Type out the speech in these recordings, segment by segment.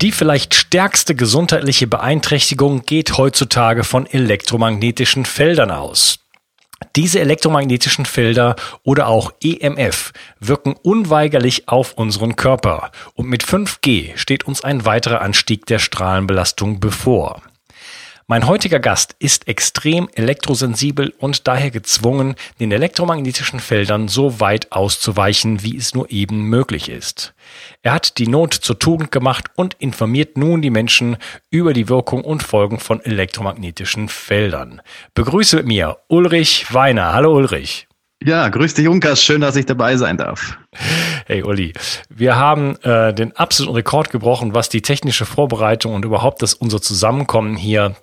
Die vielleicht stärkste gesundheitliche Beeinträchtigung geht heutzutage von elektromagnetischen Feldern aus. Diese elektromagnetischen Felder oder auch EMF wirken unweigerlich auf unseren Körper und mit 5G steht uns ein weiterer Anstieg der Strahlenbelastung bevor. Mein heutiger Gast ist extrem elektrosensibel und daher gezwungen, den elektromagnetischen Feldern so weit auszuweichen, wie es nur eben möglich ist. Er hat die Not zur Tugend gemacht und informiert nun die Menschen über die Wirkung und Folgen von elektromagnetischen Feldern. Begrüße mit mir Ulrich Weiner. Hallo Ulrich. Ja, grüß dich, Unkas. Schön, dass ich dabei sein darf. Hey Uli, wir haben äh, den absoluten Rekord gebrochen, was die technische Vorbereitung und überhaupt das unser Zusammenkommen hier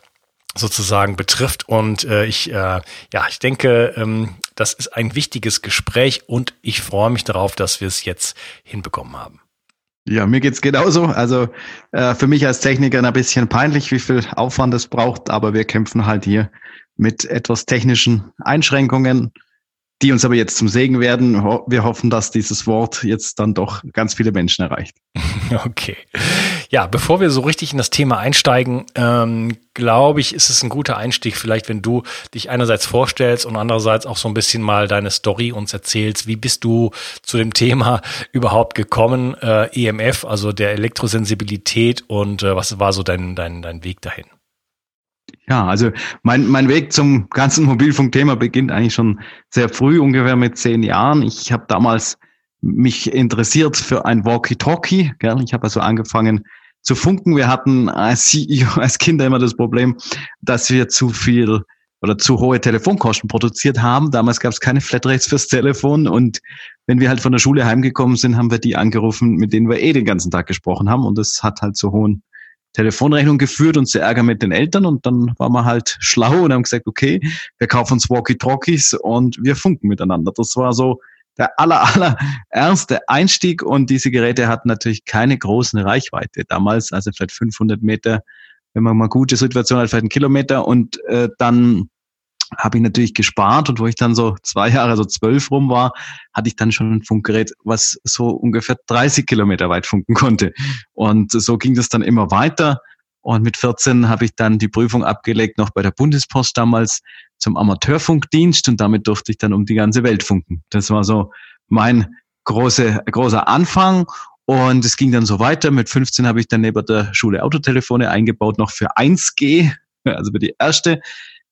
sozusagen betrifft. Und äh, ich, äh, ja, ich denke, ähm, das ist ein wichtiges Gespräch und ich freue mich darauf, dass wir es jetzt hinbekommen haben. Ja, mir geht's genauso. Also äh, für mich als Techniker ein bisschen peinlich, wie viel Aufwand es braucht, aber wir kämpfen halt hier mit etwas technischen Einschränkungen die uns aber jetzt zum Segen werden. Wir hoffen, dass dieses Wort jetzt dann doch ganz viele Menschen erreicht. Okay. Ja, bevor wir so richtig in das Thema einsteigen, ähm, glaube ich, ist es ein guter Einstieg, vielleicht, wenn du dich einerseits vorstellst und andererseits auch so ein bisschen mal deine Story uns erzählst. Wie bist du zu dem Thema überhaupt gekommen, äh, EMF, also der Elektrosensibilität und äh, was war so dein, dein, dein Weg dahin? Ja, also mein, mein Weg zum ganzen Mobilfunkthema beginnt eigentlich schon sehr früh, ungefähr mit zehn Jahren. Ich habe damals mich interessiert für ein Walkie-Talkie. Ich habe also angefangen zu funken. Wir hatten als, als Kinder immer das Problem, dass wir zu viel oder zu hohe Telefonkosten produziert haben. Damals gab es keine Flatrates fürs Telefon und wenn wir halt von der Schule heimgekommen sind, haben wir die angerufen, mit denen wir eh den ganzen Tag gesprochen haben und das hat halt zu hohen Telefonrechnung geführt und zu Ärger mit den Eltern und dann waren wir halt schlau und haben gesagt, okay, wir kaufen uns Walkie-Talkies und wir funken miteinander. Das war so der aller, aller erste Einstieg und diese Geräte hatten natürlich keine großen Reichweite damals, also vielleicht 500 Meter, wenn man mal gute Situation hat, vielleicht einen Kilometer und äh, dann habe ich natürlich gespart und wo ich dann so zwei Jahre, also zwölf rum war, hatte ich dann schon ein Funkgerät, was so ungefähr 30 Kilometer weit funken konnte. Und so ging das dann immer weiter. Und mit 14 habe ich dann die Prüfung abgelegt, noch bei der Bundespost damals zum Amateurfunkdienst und damit durfte ich dann um die ganze Welt funken. Das war so mein große, großer Anfang. Und es ging dann so weiter. Mit 15 habe ich dann neben der Schule Autotelefone eingebaut, noch für 1G, also für die erste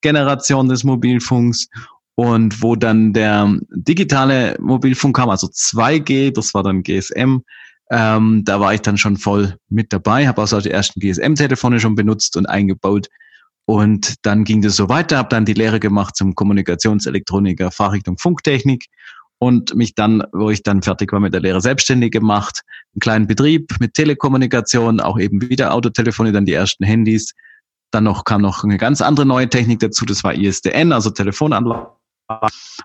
Generation des Mobilfunks und wo dann der digitale Mobilfunk kam, also 2G, das war dann GSM, ähm, da war ich dann schon voll mit dabei, habe also die ersten GSM-Telefone schon benutzt und eingebaut. Und dann ging das so weiter, habe dann die Lehre gemacht zum Kommunikationselektroniker Fachrichtung Funktechnik und mich dann, wo ich dann fertig war mit der Lehre, selbstständig gemacht, einen kleinen Betrieb mit Telekommunikation, auch eben wieder Autotelefone, dann die ersten Handys, dann noch kam noch eine ganz andere neue Technik dazu, das war ISDN, also Telefonanlage.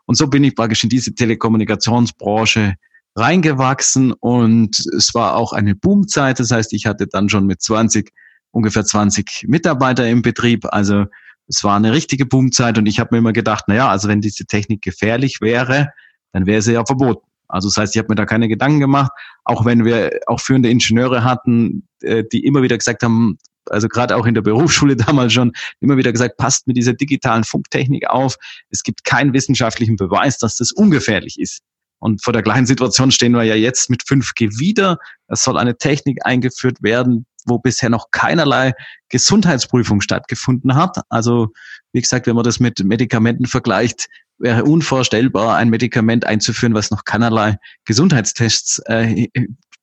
Und so bin ich praktisch in diese Telekommunikationsbranche reingewachsen und es war auch eine Boomzeit. Das heißt, ich hatte dann schon mit 20 ungefähr 20 Mitarbeiter im Betrieb. Also es war eine richtige Boomzeit und ich habe mir immer gedacht, na ja, also wenn diese Technik gefährlich wäre, dann wäre sie ja verboten. Also das heißt, ich habe mir da keine Gedanken gemacht, auch wenn wir auch führende Ingenieure hatten, äh, die immer wieder gesagt haben, also gerade auch in der Berufsschule damals schon immer wieder gesagt, passt mit dieser digitalen Funktechnik auf. Es gibt keinen wissenschaftlichen Beweis, dass das ungefährlich ist. Und vor der gleichen Situation stehen wir ja jetzt mit 5G wieder. Es soll eine Technik eingeführt werden, wo bisher noch keinerlei Gesundheitsprüfung stattgefunden hat. Also wie gesagt, wenn man das mit Medikamenten vergleicht, wäre unvorstellbar, ein Medikament einzuführen, was noch keinerlei Gesundheitstests äh,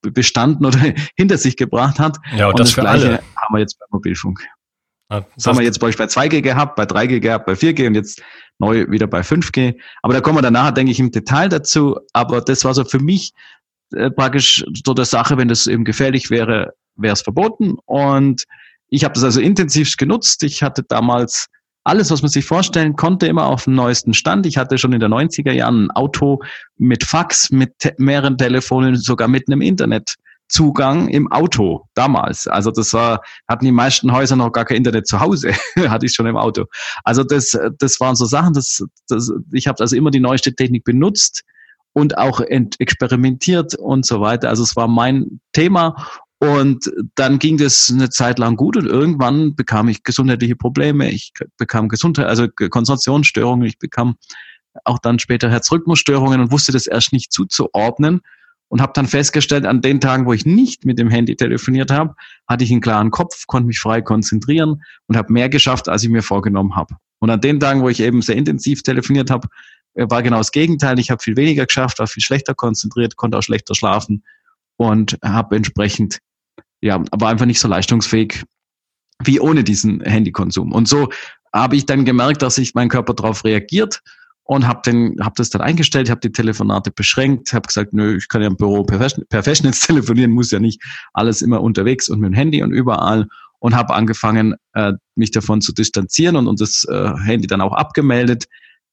bestanden oder hinter sich gebracht hat. Ja, und, und das, das für Gleiche alle. haben wir jetzt beim Mobilfunk. Das, das haben wir jetzt bei, bei 2G gehabt, bei 3G gehabt, bei 4G und jetzt neu wieder bei 5G. Aber da kommen wir danach, denke ich, im Detail dazu. Aber das war so für mich äh, praktisch so der Sache, wenn das eben gefährlich wäre, wäre es verboten. Und ich habe das also intensivst genutzt. Ich hatte damals alles, was man sich vorstellen konnte, immer auf dem neuesten Stand. Ich hatte schon in den 90er Jahren ein Auto mit Fax, mit mehreren Telefonen, sogar mit einem Internetzugang im Auto damals. Also das war, hatten die meisten Häuser noch gar kein Internet zu Hause, hatte ich schon im Auto. Also das, das waren so Sachen, das, das, ich habe also immer die neueste Technik benutzt und auch experimentiert und so weiter. Also es war mein Thema und dann ging das eine Zeit lang gut und irgendwann bekam ich gesundheitliche Probleme. Ich bekam Gesundheit, also Konzentrationsstörungen. Ich bekam auch dann später Herzrhythmusstörungen und wusste das erst nicht zuzuordnen und habe dann festgestellt, an den Tagen, wo ich nicht mit dem Handy telefoniert habe, hatte ich einen klaren Kopf, konnte mich frei konzentrieren und habe mehr geschafft, als ich mir vorgenommen habe. Und an den Tagen, wo ich eben sehr intensiv telefoniert habe, äh, war genau das Gegenteil. Ich habe viel weniger geschafft, war viel schlechter konzentriert, konnte auch schlechter schlafen und habe entsprechend, ja, war einfach nicht so leistungsfähig wie ohne diesen Handykonsum. Und so habe ich dann gemerkt, dass sich mein Körper darauf reagiert und habe den hab das dann eingestellt, habe die Telefonate beschränkt, habe gesagt, nö, ich kann ja im Büro per, per Festnetz telefonieren, muss ja nicht alles immer unterwegs und mit dem Handy und überall und habe angefangen, äh, mich davon zu distanzieren und, und das äh, Handy dann auch abgemeldet.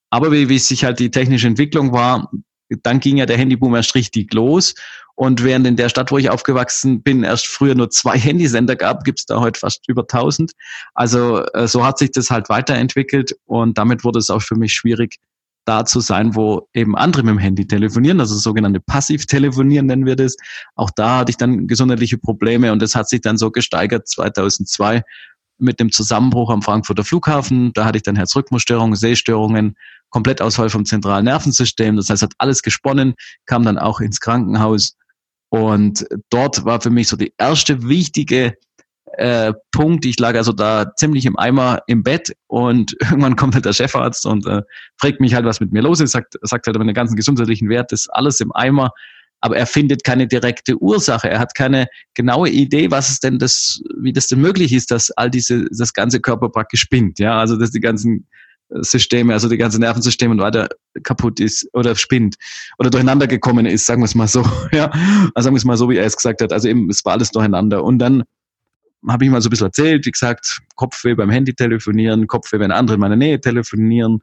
Aber wie, wie sich halt die technische Entwicklung war, dann ging ja der Handyboom erst richtig los. Und während in der Stadt, wo ich aufgewachsen bin, erst früher nur zwei Handysender gab, gibt's da heute fast über 1000. Also äh, so hat sich das halt weiterentwickelt und damit wurde es auch für mich schwierig, da zu sein, wo eben andere mit dem Handy telefonieren, also sogenannte Passivtelefonieren nennen wir das. Auch da hatte ich dann gesundheitliche Probleme und das hat sich dann so gesteigert 2002 mit dem Zusammenbruch am Frankfurter Flughafen. Da hatte ich dann Herzrhythmusstörungen, Sehstörungen, Komplettausfall vom zentralen Nervensystem. Das heißt, hat alles gesponnen, kam dann auch ins Krankenhaus. Und dort war für mich so die erste wichtige äh, Punkt. Ich lag also da ziemlich im Eimer im Bett und irgendwann kommt halt der Chefarzt und äh, fragt mich halt, was mit mir los ist, sagt, sagt halt, meine ganzen gesundheitlichen Werte ist alles im Eimer aber er findet keine direkte Ursache. Er hat keine genaue Idee, was es denn das, wie das denn möglich ist, dass all diese, das ganze Körper praktisch spinnt. Ja, also dass die ganzen Systeme, also die ganze Nervensysteme und weiter kaputt ist oder spinnt oder durcheinander gekommen ist, sagen wir es mal so. Ja, also sagen wir es mal so, wie er es gesagt hat. Also eben, es war alles durcheinander. Und dann habe ich mal so ein bisschen erzählt, wie gesagt, Kopfweh beim Handy telefonieren, Kopfweh, wenn andere in meiner Nähe telefonieren.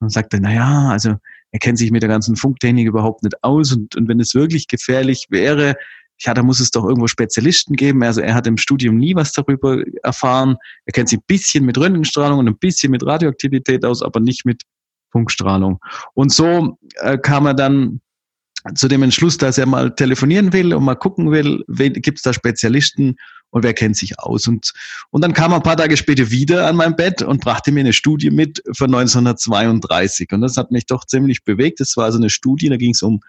Und sagte, na ja, also er kennt sich mit der ganzen Funktechnik überhaupt nicht aus und, und wenn es wirklich gefährlich wäre, ja, da muss es doch irgendwo Spezialisten geben. Also er hat im Studium nie was darüber erfahren. Er kennt sich ein bisschen mit Röntgenstrahlung und ein bisschen mit Radioaktivität aus, aber nicht mit Funkstrahlung. Und so äh, kam er dann zu dem Entschluss, dass er mal telefonieren will und mal gucken will, gibt es da Spezialisten und wer kennt sich aus. Und, und dann kam er ein paar Tage später wieder an mein Bett und brachte mir eine Studie mit von 1932. Und das hat mich doch ziemlich bewegt. Das war also eine Studie, da ging es um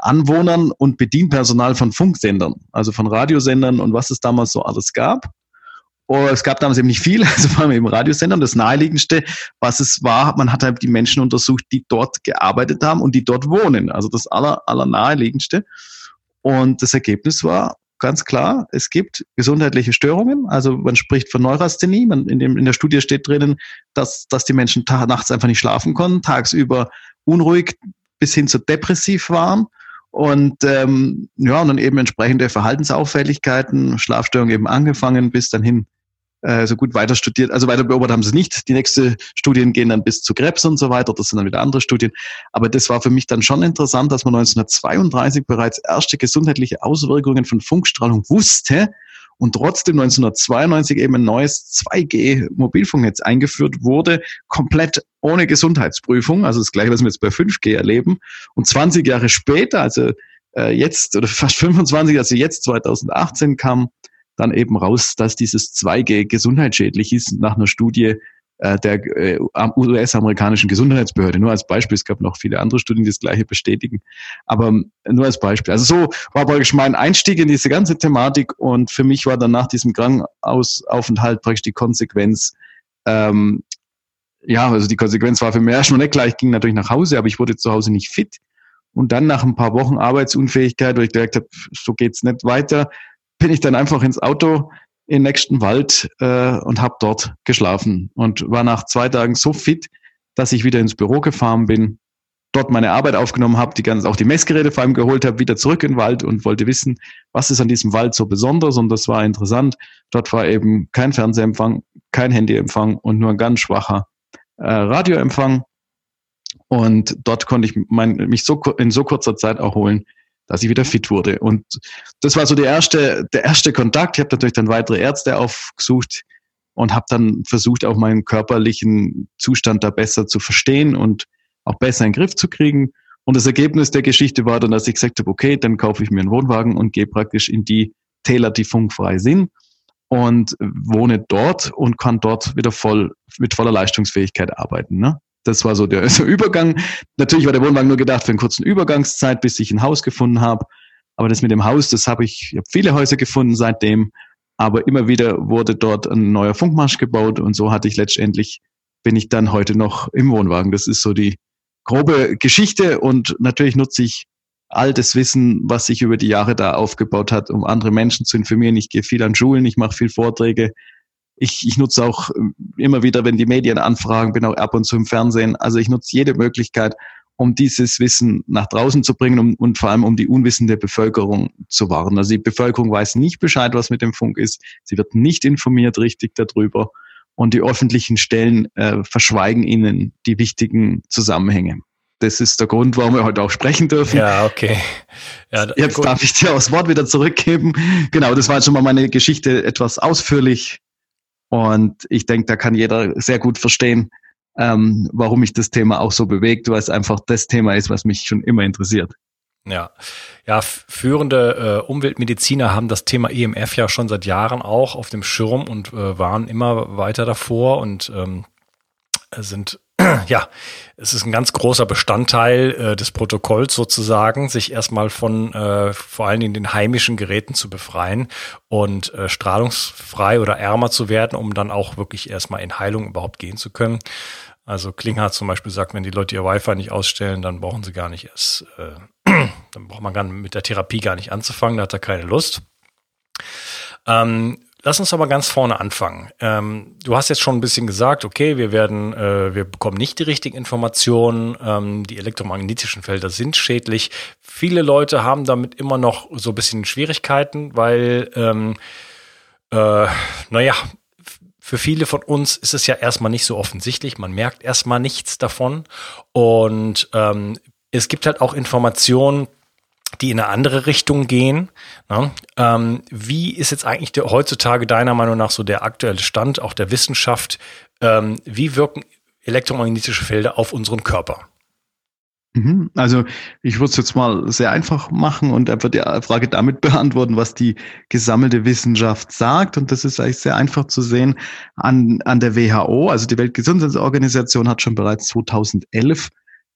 Anwohnern und Bedienpersonal von Funksendern, also von Radiosendern und was es damals so alles gab. Und es gab damals eben nicht viel, also vor allem eben Radiosender. Und das Naheliegendste, was es war, man hat halt die Menschen untersucht, die dort gearbeitet haben und die dort wohnen. Also das aller, aller Naheliegendste. Und das Ergebnis war ganz klar, es gibt gesundheitliche Störungen. Also man spricht von Neurasthenie. Man, in, dem, in der Studie steht drinnen, dass, dass die Menschen nachts einfach nicht schlafen konnten, tagsüber unruhig bis hin zu depressiv waren. Und ähm, ja, und dann eben entsprechende Verhaltensauffälligkeiten, Schlafstörungen eben angefangen bis dann hin äh, so gut weiter studiert. Also weiter beobachtet haben sie nicht. Die nächste Studien gehen dann bis zu Krebs und so weiter. Das sind dann wieder andere Studien. Aber das war für mich dann schon interessant, dass man 1932 bereits erste gesundheitliche Auswirkungen von Funkstrahlung wusste und trotzdem 1992 eben ein neues 2G-Mobilfunknetz eingeführt wurde, komplett ohne Gesundheitsprüfung, also das gleiche, was wir jetzt bei 5G erleben. Und 20 Jahre später, also äh, jetzt oder fast 25, also jetzt 2018 kam dann eben raus, dass dieses 2G gesundheitsschädlich ist nach einer Studie der äh, US-amerikanischen Gesundheitsbehörde. Nur als Beispiel, es gab noch viele andere Studien, die das Gleiche bestätigen. Aber ähm, nur als Beispiel. Also so war praktisch mein Einstieg in diese ganze Thematik und für mich war dann nach diesem Krankenhausaufenthalt praktisch die Konsequenz, ähm, ja, also die Konsequenz war für mich erstmal nicht gleich, ich ging natürlich nach Hause, aber ich wurde zu Hause nicht fit. Und dann nach ein paar Wochen Arbeitsunfähigkeit, wo ich gemerkt habe, so geht's nicht weiter, bin ich dann einfach ins Auto in nächsten Wald äh, und habe dort geschlafen und war nach zwei Tagen so fit, dass ich wieder ins Büro gefahren bin, dort meine Arbeit aufgenommen habe, die ganz auch die Messgeräte vor allem geholt habe, wieder zurück in den Wald und wollte wissen, was ist an diesem Wald so besonders und das war interessant. Dort war eben kein Fernsehempfang, kein Handyempfang und nur ein ganz schwacher äh, Radioempfang und dort konnte ich mein, mich so in so kurzer Zeit erholen, dass ich wieder fit wurde. Und das war so der erste, der erste Kontakt. Ich habe natürlich dann weitere Ärzte aufgesucht und habe dann versucht, auch meinen körperlichen Zustand da besser zu verstehen und auch besser in den Griff zu kriegen. Und das Ergebnis der Geschichte war dann, dass ich gesagt habe, okay, dann kaufe ich mir einen Wohnwagen und gehe praktisch in die Täler, die funkfrei sind und wohne dort und kann dort wieder voll mit voller Leistungsfähigkeit arbeiten. Ne? Das war so der so Übergang. Natürlich war der Wohnwagen nur gedacht für einen kurzen Übergangszeit, bis ich ein Haus gefunden habe. Aber das mit dem Haus, das habe ich, ich habe viele Häuser gefunden seitdem. Aber immer wieder wurde dort ein neuer Funkmarsch gebaut und so hatte ich letztendlich, bin ich dann heute noch im Wohnwagen. Das ist so die grobe Geschichte und natürlich nutze ich all das Wissen, was sich über die Jahre da aufgebaut hat, um andere Menschen zu informieren. Ich gehe viel an Schulen, ich mache viel Vorträge, ich, ich nutze auch ähm, immer wieder, wenn die Medien anfragen, bin auch ab und zu im Fernsehen. Also ich nutze jede Möglichkeit, um dieses Wissen nach draußen zu bringen um, und vor allem um die unwissende Bevölkerung zu warnen. Also die Bevölkerung weiß nicht Bescheid, was mit dem Funk ist. Sie wird nicht informiert richtig darüber. Und die öffentlichen Stellen äh, verschweigen ihnen die wichtigen Zusammenhänge. Das ist der Grund, warum wir heute auch sprechen dürfen. Ja, okay. Ja, Jetzt gut. darf ich dir das Wort wieder zurückgeben. Genau, das war jetzt schon mal meine Geschichte etwas ausführlich. Und ich denke, da kann jeder sehr gut verstehen, ähm, warum mich das Thema auch so bewegt, weil es einfach das Thema ist, was mich schon immer interessiert. Ja, ja, führende äh, Umweltmediziner haben das Thema EMF ja schon seit Jahren auch auf dem Schirm und äh, waren immer weiter davor und ähm, sind ja, es ist ein ganz großer Bestandteil äh, des Protokolls sozusagen, sich erstmal von äh, vor allen Dingen den heimischen Geräten zu befreien und äh, strahlungsfrei oder ärmer zu werden, um dann auch wirklich erstmal in Heilung überhaupt gehen zu können. Also Klinghardt zum Beispiel sagt, wenn die Leute ihr Wi-Fi nicht ausstellen, dann brauchen sie gar nicht erst, äh, dann braucht man gar mit der Therapie gar nicht anzufangen, da hat er keine Lust. Ähm, Lass uns aber ganz vorne anfangen. Ähm, du hast jetzt schon ein bisschen gesagt, okay, wir werden, äh, wir bekommen nicht die richtigen Informationen. Ähm, die elektromagnetischen Felder sind schädlich. Viele Leute haben damit immer noch so ein bisschen Schwierigkeiten, weil, ähm, äh, naja, für viele von uns ist es ja erstmal nicht so offensichtlich. Man merkt erstmal nichts davon. Und ähm, es gibt halt auch Informationen, die in eine andere Richtung gehen. Ne? Ähm, wie ist jetzt eigentlich der, heutzutage deiner Meinung nach so der aktuelle Stand, auch der Wissenschaft? Ähm, wie wirken elektromagnetische Felder auf unseren Körper? Mhm. Also ich würde es jetzt mal sehr einfach machen und einfach die Frage damit beantworten, was die gesammelte Wissenschaft sagt. Und das ist eigentlich sehr einfach zu sehen an, an der WHO. Also die Weltgesundheitsorganisation hat schon bereits 2011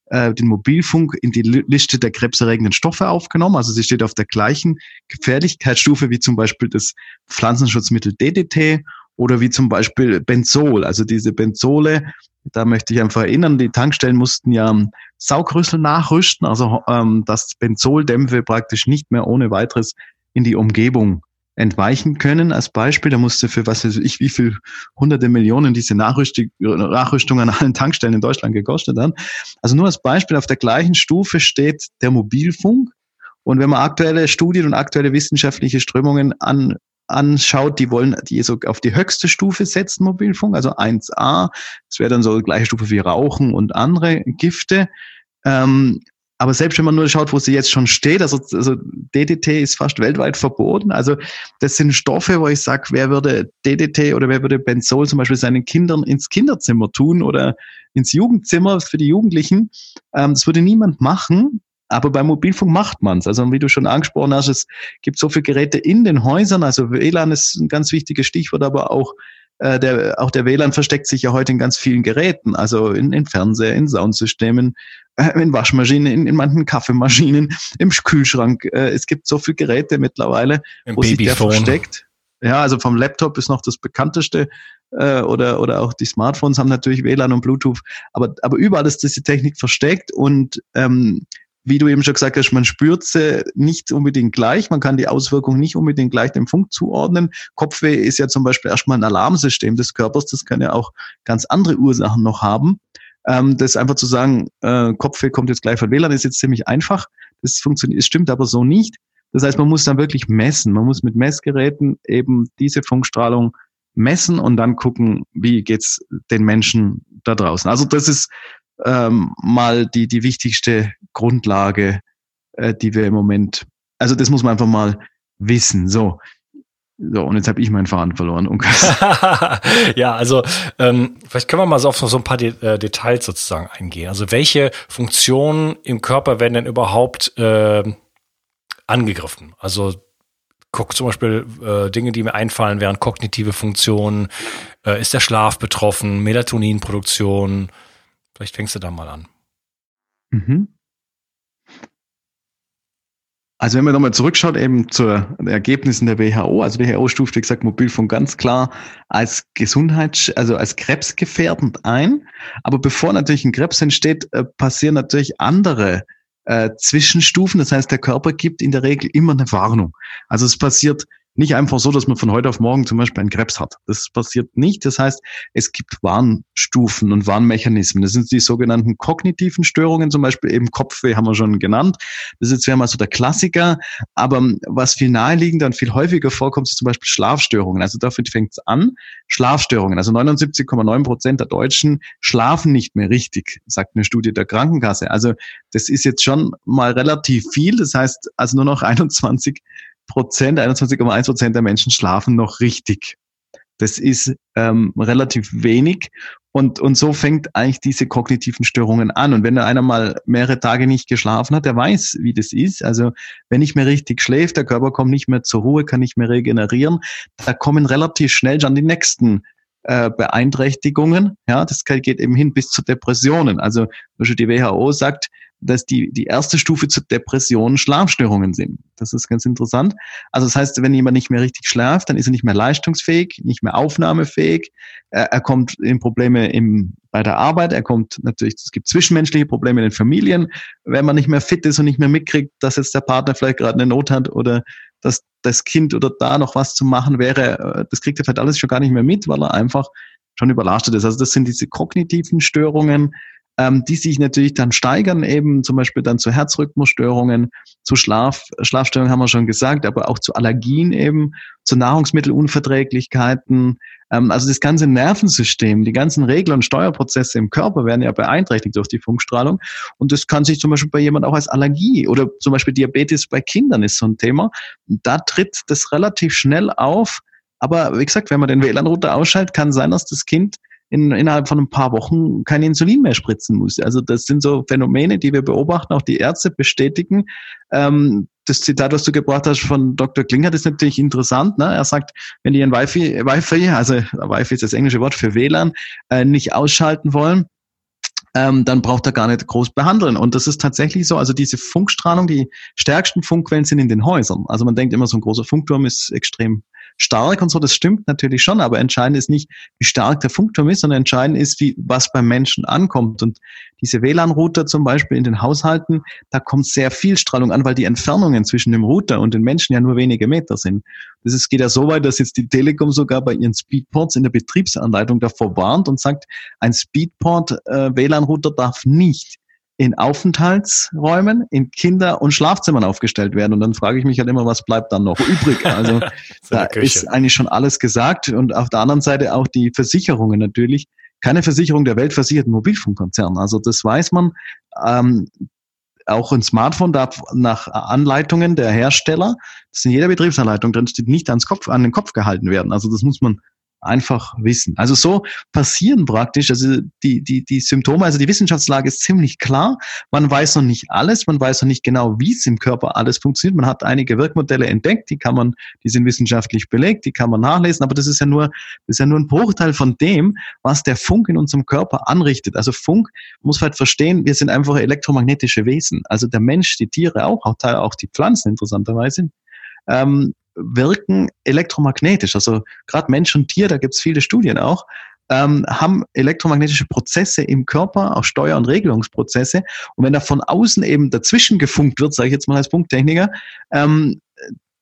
äh, den Mobilfunk in die Liste der krebserregenden Stoffe aufgenommen. Also sie steht auf der gleichen Gefährlichkeitsstufe wie zum Beispiel das Pflanzenschutzmittel DDT oder wie zum Beispiel Benzol. Also diese Benzole, da möchte ich einfach erinnern, die Tankstellen mussten ja Saugrüssel nachrüsten, also ähm, dass Benzoldämpfe praktisch nicht mehr ohne weiteres in die Umgebung entweichen können. Als Beispiel, da musste für was weiß ich, wie viel hunderte Millionen diese Nachrüstung, Nachrüstung an allen Tankstellen in Deutschland gekostet haben. Also nur als Beispiel, auf der gleichen Stufe steht der Mobilfunk. Und wenn man aktuelle Studien und aktuelle wissenschaftliche Strömungen an, anschaut, die wollen die so auf die höchste Stufe setzen, Mobilfunk, also 1a. Das wäre dann so die gleiche Stufe wie Rauchen und andere Gifte. Ähm, aber selbst wenn man nur schaut, wo sie jetzt schon steht, also, also DDT ist fast weltweit verboten. Also das sind Stoffe, wo ich sage, wer würde DDT oder wer würde Benzol zum Beispiel seinen Kindern ins Kinderzimmer tun oder ins Jugendzimmer für die Jugendlichen. Ähm, das würde niemand machen. Aber beim Mobilfunk macht man's. Also wie du schon angesprochen hast, es gibt so viele Geräte in den Häusern. Also WLAN ist ein ganz wichtiges Stichwort, aber auch äh, der, auch der WLAN versteckt sich ja heute in ganz vielen Geräten, also in, in Fernseher, in Soundsystemen, äh, in Waschmaschinen, in, in manchen Kaffeemaschinen, im Kühlschrank. Äh, es gibt so viele Geräte mittlerweile, Im wo sich der Babyphone. versteckt. Ja, also vom Laptop ist noch das bekannteste äh, oder oder auch die Smartphones haben natürlich WLAN und Bluetooth, aber aber überall ist diese Technik versteckt und ähm, wie du eben schon gesagt hast, man spürt sie nicht unbedingt gleich, man kann die Auswirkungen nicht unbedingt gleich dem Funk zuordnen. Kopfweh ist ja zum Beispiel erstmal ein Alarmsystem des Körpers, das kann ja auch ganz andere Ursachen noch haben. Ähm, das einfach zu sagen, äh, Kopfweh kommt jetzt gleich von WLAN, ist jetzt ziemlich einfach. Das funktioniert, stimmt aber so nicht. Das heißt, man muss dann wirklich messen. Man muss mit Messgeräten eben diese Funkstrahlung messen und dann gucken, wie geht's den Menschen da draußen. Also das ist ähm, mal die, die wichtigste Grundlage, äh, die wir im Moment, also das muss man einfach mal wissen. So, so und jetzt habe ich meinen Faden verloren. ja, also ähm, vielleicht können wir mal so auf so ein paar De äh, Details sozusagen eingehen. Also welche Funktionen im Körper werden denn überhaupt äh, angegriffen? Also guck zum Beispiel äh, Dinge, die mir einfallen, wären kognitive Funktionen, äh, ist der Schlaf betroffen, Melatoninproduktion, Vielleicht fängst du da mal an. Mhm. Also wenn man nochmal zurückschaut eben zu den Ergebnissen der WHO, also WHO stuft, wie gesagt, Mobilfunk ganz klar als Gesundheits-, also als krebsgefährdend ein. Aber bevor natürlich ein Krebs entsteht, äh, passieren natürlich andere äh, Zwischenstufen. Das heißt, der Körper gibt in der Regel immer eine Warnung. Also es passiert nicht einfach so, dass man von heute auf morgen zum Beispiel einen Krebs hat. Das passiert nicht. Das heißt, es gibt Warnstufen und Warnmechanismen. Das sind die sogenannten kognitiven Störungen, zum Beispiel eben Kopfweh haben wir schon genannt. Das ist jetzt mal so der Klassiker. Aber was viel naheliegender und viel häufiger vorkommt, ist zum Beispiel Schlafstörungen. Also dafür fängt es an. Schlafstörungen. Also 79,9 Prozent der Deutschen schlafen nicht mehr richtig, sagt eine Studie der Krankenkasse. Also das ist jetzt schon mal relativ viel. Das heißt, also nur noch 21 Prozent, 21,1 Prozent der Menschen schlafen noch richtig. Das ist ähm, relativ wenig. Und, und so fängt eigentlich diese kognitiven Störungen an. Und wenn einer mal mehrere Tage nicht geschlafen hat, der weiß, wie das ist. Also wenn nicht mehr richtig schläft, der Körper kommt nicht mehr zur Ruhe, kann nicht mehr regenerieren, da kommen relativ schnell schon die nächsten äh, Beeinträchtigungen. Ja, das geht eben hin bis zu Depressionen. Also die WHO sagt, dass die, die erste Stufe zur Depression Schlafstörungen sind. Das ist ganz interessant. Also das heißt, wenn jemand nicht mehr richtig schläft, dann ist er nicht mehr leistungsfähig, nicht mehr aufnahmefähig. Er, er kommt in Probleme im, bei der Arbeit. Er kommt natürlich, es gibt zwischenmenschliche Probleme in den Familien. Wenn man nicht mehr fit ist und nicht mehr mitkriegt, dass jetzt der Partner vielleicht gerade eine Not hat oder dass das Kind oder da noch was zu machen wäre, äh, das kriegt er vielleicht alles schon gar nicht mehr mit, weil er einfach schon überlastet ist. Also das sind diese kognitiven Störungen, ähm, die sich natürlich dann steigern, eben zum Beispiel dann zu Herzrhythmusstörungen, zu Schlaf, Schlafstörungen haben wir schon gesagt, aber auch zu Allergien eben, zu Nahrungsmittelunverträglichkeiten. Ähm, also das ganze Nervensystem, die ganzen Regel- und Steuerprozesse im Körper werden ja beeinträchtigt durch die Funkstrahlung. Und das kann sich zum Beispiel bei jemand auch als Allergie oder zum Beispiel Diabetes bei Kindern ist so ein Thema. Da tritt das relativ schnell auf. Aber wie gesagt, wenn man den WLAN-Router ausschaltet, kann sein, dass das Kind in, innerhalb von ein paar Wochen kein Insulin mehr spritzen muss. Also das sind so Phänomene, die wir beobachten, auch die Ärzte bestätigen. Ähm, das Zitat, was du gebracht hast von Dr. Klingert, ist natürlich interessant. Ne? Er sagt, wenn die ein Wi-Fi, Wi-Fi also Wi-Fi ist das englische Wort für WLAN, äh, nicht ausschalten wollen, ähm, dann braucht er gar nicht groß behandeln. Und das ist tatsächlich so. Also diese Funkstrahlung, die stärksten Funkwellen sind in den Häusern. Also man denkt immer, so ein großer Funkturm ist extrem stark und so, das stimmt natürlich schon, aber entscheidend ist nicht, wie stark der Funkturm ist, sondern entscheidend ist, wie, was beim Menschen ankommt. Und diese WLAN-Router zum Beispiel in den Haushalten, da kommt sehr viel Strahlung an, weil die Entfernungen zwischen dem Router und den Menschen ja nur wenige Meter sind. Das ist, geht ja so weit, dass jetzt die Telekom sogar bei ihren Speedports in der Betriebsanleitung davor warnt und sagt, ein Speedport äh, darf nicht in Aufenthaltsräumen, in Kinder- und Schlafzimmern aufgestellt werden. Und dann frage ich mich halt immer, was bleibt dann noch übrig? Also da ist eigentlich schon alles gesagt. Und auf der anderen Seite auch die Versicherungen natürlich. Keine Versicherung der Welt versichert einen Mobilfunkkonzern. Also das weiß man. Ähm, auch ein Smartphone darf nach Anleitungen der Hersteller, das in jeder Betriebsanleitung drin steht, nicht ans Kopf, an den Kopf gehalten werden. Also das muss man einfach wissen. Also so passieren praktisch, also die, die, die Symptome, also die Wissenschaftslage ist ziemlich klar. Man weiß noch nicht alles, man weiß noch nicht genau, wie es im Körper alles funktioniert. Man hat einige Wirkmodelle entdeckt, die kann man, die sind wissenschaftlich belegt, die kann man nachlesen, aber das ist ja nur, das ist ja nur ein Bruchteil von dem, was der Funk in unserem Körper anrichtet. Also Funk muss halt verstehen, wir sind einfach elektromagnetische Wesen. Also der Mensch, die Tiere auch, auch, auch die Pflanzen interessanterweise. Ähm, wirken elektromagnetisch. Also gerade Mensch und Tier, da gibt es viele Studien auch, ähm, haben elektromagnetische Prozesse im Körper, auch Steuer- und Regelungsprozesse. Und wenn da von außen eben dazwischen gefunkt wird, sage ich jetzt mal als Punkttechniker, ähm,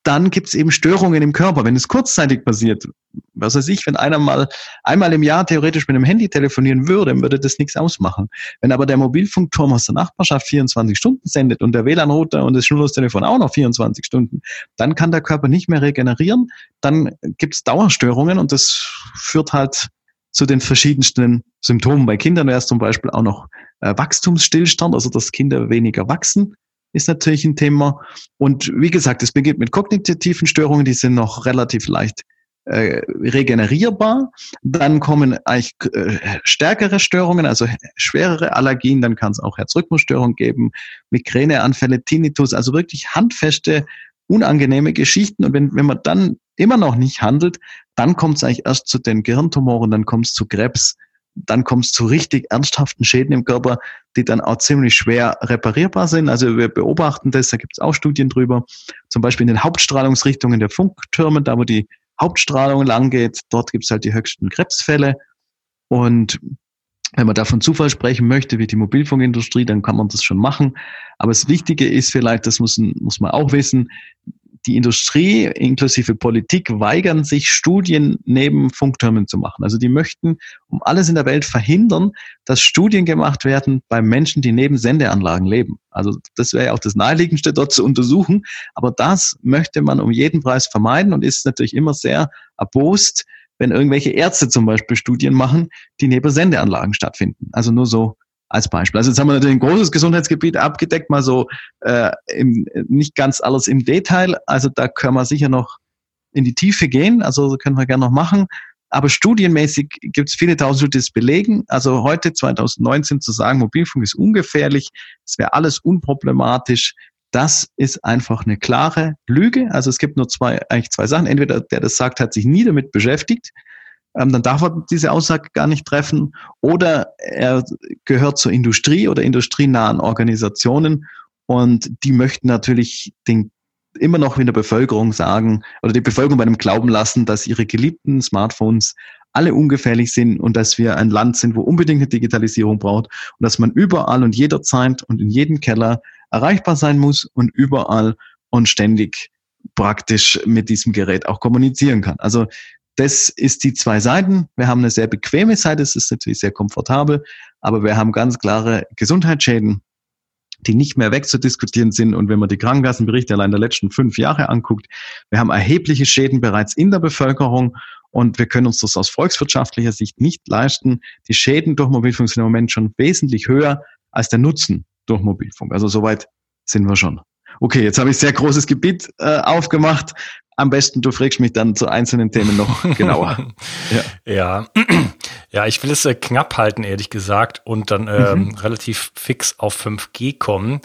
dann gibt es eben Störungen im Körper. Wenn es kurzzeitig passiert, was weiß ich, wenn einer mal einmal im Jahr theoretisch mit einem Handy telefonieren würde, würde das nichts ausmachen. Wenn aber der Mobilfunkturm aus der Nachbarschaft 24 Stunden sendet und der WLAN-Router und das Schnurlostelefon auch noch 24 Stunden, dann kann der Körper nicht mehr regenerieren, dann gibt es Dauerstörungen und das führt halt zu den verschiedensten Symptomen. Bei Kindern wäre es zum Beispiel auch noch äh, Wachstumsstillstand, also dass Kinder weniger wachsen ist natürlich ein Thema. Und wie gesagt, es beginnt mit kognitiven Störungen, die sind noch relativ leicht äh, regenerierbar. Dann kommen eigentlich äh, stärkere Störungen, also schwerere Allergien. Dann kann es auch Herzrhythmusstörungen geben, Migräneanfälle, Tinnitus, also wirklich handfeste, unangenehme Geschichten. Und wenn, wenn man dann immer noch nicht handelt, dann kommt es eigentlich erst zu den Gehirntumoren, dann kommt es zu Krebs, dann kommt es zu richtig ernsthaften Schäden im Körper, die dann auch ziemlich schwer reparierbar sind. Also wir beobachten das, da gibt es auch Studien drüber, zum Beispiel in den Hauptstrahlungsrichtungen der Funktürme, da wo die Hauptstrahlung lang geht, dort gibt es halt die höchsten Krebsfälle. Und wenn man davon Zufall sprechen möchte, wie die Mobilfunkindustrie, dann kann man das schon machen. Aber das Wichtige ist vielleicht, das muss, muss man auch wissen, die Industrie inklusive Politik weigern sich, Studien neben Funktürmen zu machen. Also die möchten um alles in der Welt verhindern, dass Studien gemacht werden bei Menschen, die neben Sendeanlagen leben. Also das wäre ja auch das Naheliegendste, dort zu untersuchen. Aber das möchte man um jeden Preis vermeiden und ist natürlich immer sehr erbost, wenn irgendwelche Ärzte zum Beispiel Studien machen, die neben Sendeanlagen stattfinden. Also nur so als Beispiel. Also jetzt haben wir natürlich ein großes Gesundheitsgebiet abgedeckt, mal so äh, im, nicht ganz alles im Detail. Also da können wir sicher noch in die Tiefe gehen. Also können wir gerne noch machen. Aber studienmäßig gibt es viele tausend Studien, die es belegen. Also heute 2019 zu sagen, Mobilfunk ist ungefährlich, es wäre alles unproblematisch, das ist einfach eine klare Lüge. Also es gibt nur zwei, eigentlich zwei Sachen. Entweder der das sagt, hat sich nie damit beschäftigt ähm, dann darf er diese Aussage gar nicht treffen. Oder er gehört zur Industrie oder industrienahen Organisationen und die möchten natürlich den immer noch in der Bevölkerung sagen oder die Bevölkerung bei dem glauben lassen, dass ihre geliebten Smartphones alle ungefährlich sind und dass wir ein Land sind, wo unbedingt eine Digitalisierung braucht und dass man überall und jederzeit und in jedem Keller erreichbar sein muss und überall und ständig praktisch mit diesem Gerät auch kommunizieren kann. Also das ist die zwei Seiten. Wir haben eine sehr bequeme Seite, es ist natürlich sehr komfortabel, aber wir haben ganz klare Gesundheitsschäden, die nicht mehr wegzudiskutieren sind. Und wenn man die Krankenkassenberichte allein der letzten fünf Jahre anguckt, wir haben erhebliche Schäden bereits in der Bevölkerung und wir können uns das aus volkswirtschaftlicher Sicht nicht leisten. Die Schäden durch Mobilfunk sind im Moment schon wesentlich höher als der Nutzen durch Mobilfunk. Also soweit sind wir schon. Okay, jetzt habe ich sehr großes Gebiet äh, aufgemacht am besten du fragst mich dann zu einzelnen Themen noch genauer. ja. ja. ja, ich will es äh, knapp halten, ehrlich gesagt, und dann ähm, mhm. relativ fix auf 5G kommen.